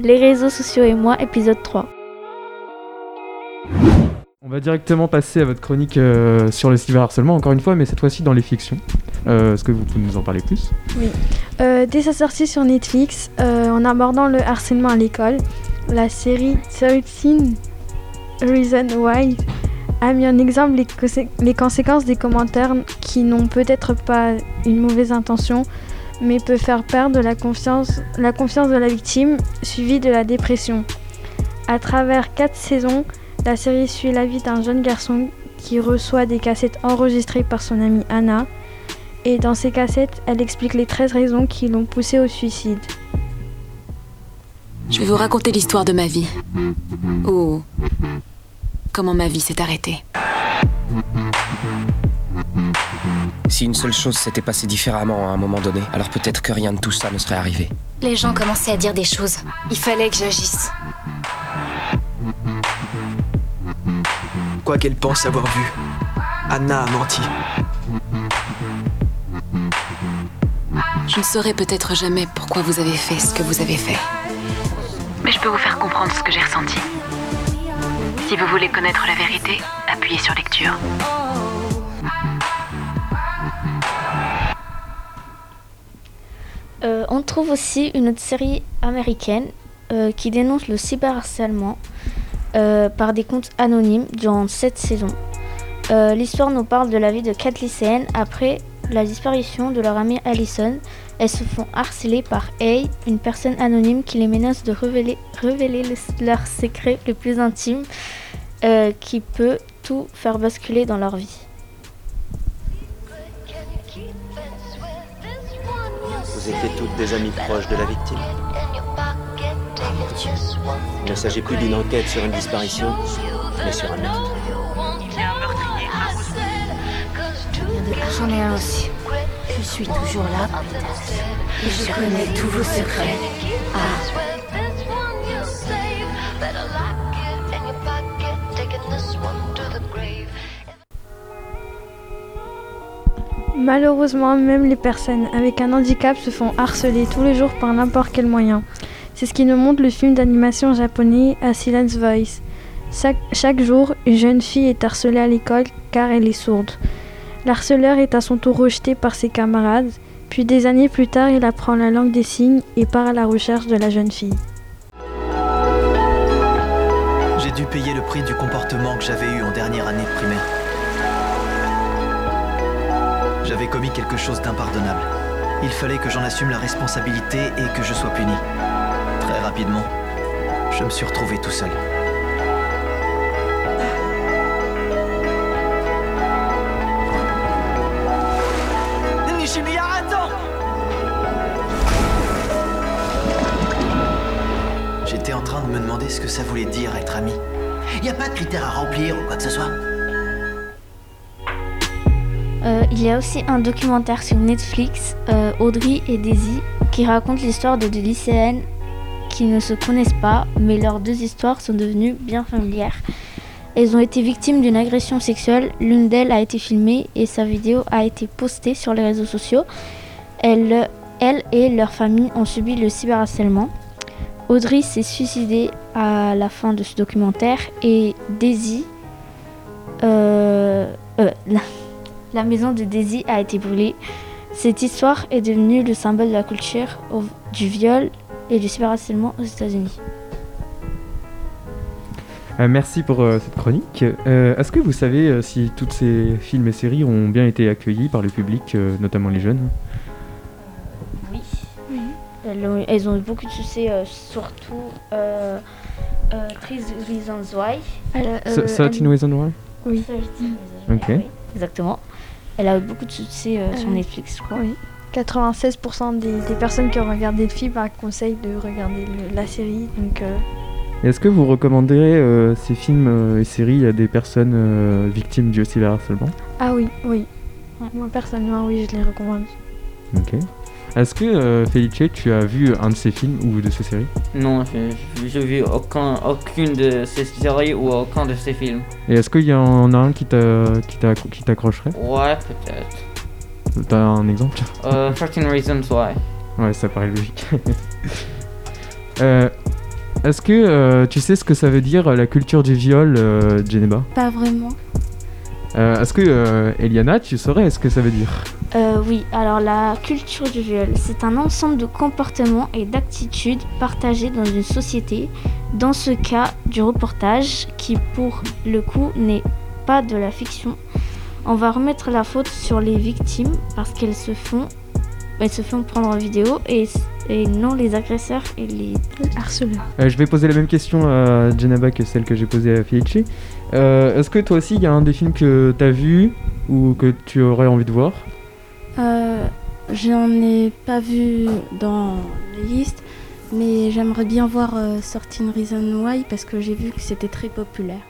Les réseaux sociaux et moi, épisode 3. On va directement passer à votre chronique euh, sur le cyberharcèlement, encore une fois, mais cette fois-ci dans les fictions. Euh, Est-ce que vous pouvez nous en parler plus? Euh, dès sa sortie sur Netflix, euh, en abordant le harcèlement à l'école, la série 13 Reasons Why a mis en exemple les conséquences des commentaires qui n'ont peut-être pas une mauvaise intention, mais peuvent faire perdre la confiance, la confiance de la victime, suivie de la dépression. À travers quatre saisons, la série suit la vie d'un jeune garçon qui reçoit des cassettes enregistrées par son amie Anna. Et dans ces cassettes, elle explique les 13 raisons qui l'ont poussé au suicide. Je vais vous raconter l'histoire de ma vie. Ou comment ma vie s'est arrêtée. Si une seule chose s'était passée différemment à un moment donné, alors peut-être que rien de tout ça ne serait arrivé. Les gens commençaient à dire des choses. Il fallait que j'agisse. Quoi qu'elle pense avoir vu, Anna a menti. Je ne saurais peut-être jamais pourquoi vous avez fait ce que vous avez fait. Mais je peux vous faire comprendre ce que j'ai ressenti. Si vous voulez connaître la vérité, appuyez sur lecture. Euh, on trouve aussi une autre série américaine euh, qui dénonce le cyberharcèlement euh, par des comptes anonymes durant cette saison. L'histoire nous parle de la vie de quatre lycéennes après la disparition de leur amie Allison. Elles se font harceler par A, une personne anonyme qui les menace de révéler, révéler le- leur secret le plus intime qui peut tout faire basculer dans leur vie. Étiez toutes des amies proches de la victime. Il ne s'agit plus d'une enquête sur une disparition, mais sur un meurtre. J'en ai un aussi. Je suis toujours là, et je connais tous vos secrets. Malheureusement, même les personnes avec un handicap se font harceler tous les jours par n'importe quel moyen. C'est ce qui nous montre le film d'animation japonais A Silence Voice. Chaque, jour, une jeune fille est harcelée à l'école car elle est sourde. L'harceleur est à son tour rejeté par ses camarades, puis des années plus tard, il apprend la langue des signes et part à la recherche de la jeune fille. J'ai dû payer le prix du comportement que j'avais eu en dernière année de primaire. J'avais commis quelque chose d'impardonnable. Il fallait que j'en assume la responsabilité et que je sois puni. Très rapidement, je me suis retrouvé tout seul. Nishimiya, attends J'étais en train de me demander ce que ça voulait dire être ami. Y a pas de critères à remplir ou quoi que ce soit Euh, il y a aussi un documentaire sur Netflix, euh, Audrey et Daisy, qui raconte l'histoire de deux lycéennes qui ne se connaissent pas, mais leurs deux histoires sont devenues bien familières. Elles ont été victimes d'une agression sexuelle, l'une d'elles a été filmée et sa vidéo a été postée sur les réseaux sociaux. Elles, elles et leur famille ont subi le cyberharcèlement. Audrey s'est suicidée à la fin de ce documentaire et Daisy... euh, euh, la maison de Daisy a été brûlée. Cette histoire est devenue le symbole de la culture au- du viol et du cyberharcèlement aux États-Unis. Euh, Merci pour euh, cette chronique. Euh, Est-ce que vous savez euh, si toutes ces films et séries ont bien été accueillis par le public, euh, notamment les jeunes? Oui. Elles, ont, elles ont eu beaucoup de succès, euh, surtout euh, euh, 13 Reasons Why. Euh, So- 13 Reasons Why? Oui. 13 Reasons Ok. Why, oui, exactement. Elle a eu beaucoup de succès euh, sur Netflix, je crois. Oui. 96% des, des personnes qui ont regardé le film bah, conseillent de regarder le- la série. Donc, euh, Est-ce que vous recommanderez euh, ces films euh, et séries à des personnes euh, victimes du cyberharcèlement Ah oui, oui. Moi personnellement, oui, je les recommande. Ok. Est-ce que euh, Felice, tu as vu un de ces films ou de ces séries? Non, je j'ai vu aucun, aucune de ces séries ou aucun de ces films. Et est-ce qu'il y en a un qui t'a- qui t'a- qui t'accrocherait? Ouais, peut-être. T'as un exemple? Euh, 13 Reasons Why. Ouais, ça paraît logique. Euh, Est-ce que euh, tu sais ce que ça veut dire la culture du viol, euh, Geneba Pas vraiment. Euh, Est-ce que euh, Eliana, tu saurais ce que ça veut dire? Euh, oui, alors la culture du viol, c'est un ensemble de comportements et d'attitudes partagés dans une société. Dans ce cas, du reportage, qui pour le coup n'est pas de la fiction. On va remettre la faute sur les victimes parce qu'elles se font, elles se font prendre en vidéo et, et non les agresseurs et les harceleurs. Euh, Je vais poser la même question à Geneba que celle que j'ai posée à Felice. Euh, Est-ce que toi aussi, il y a un des films que tu as vu ou que tu aurais envie de voir? Euh, J'en ai pas vu dans les listes, mais j'aimerais bien voir euh, Sorting Reason Why parce que j'ai vu que c'était très populaire.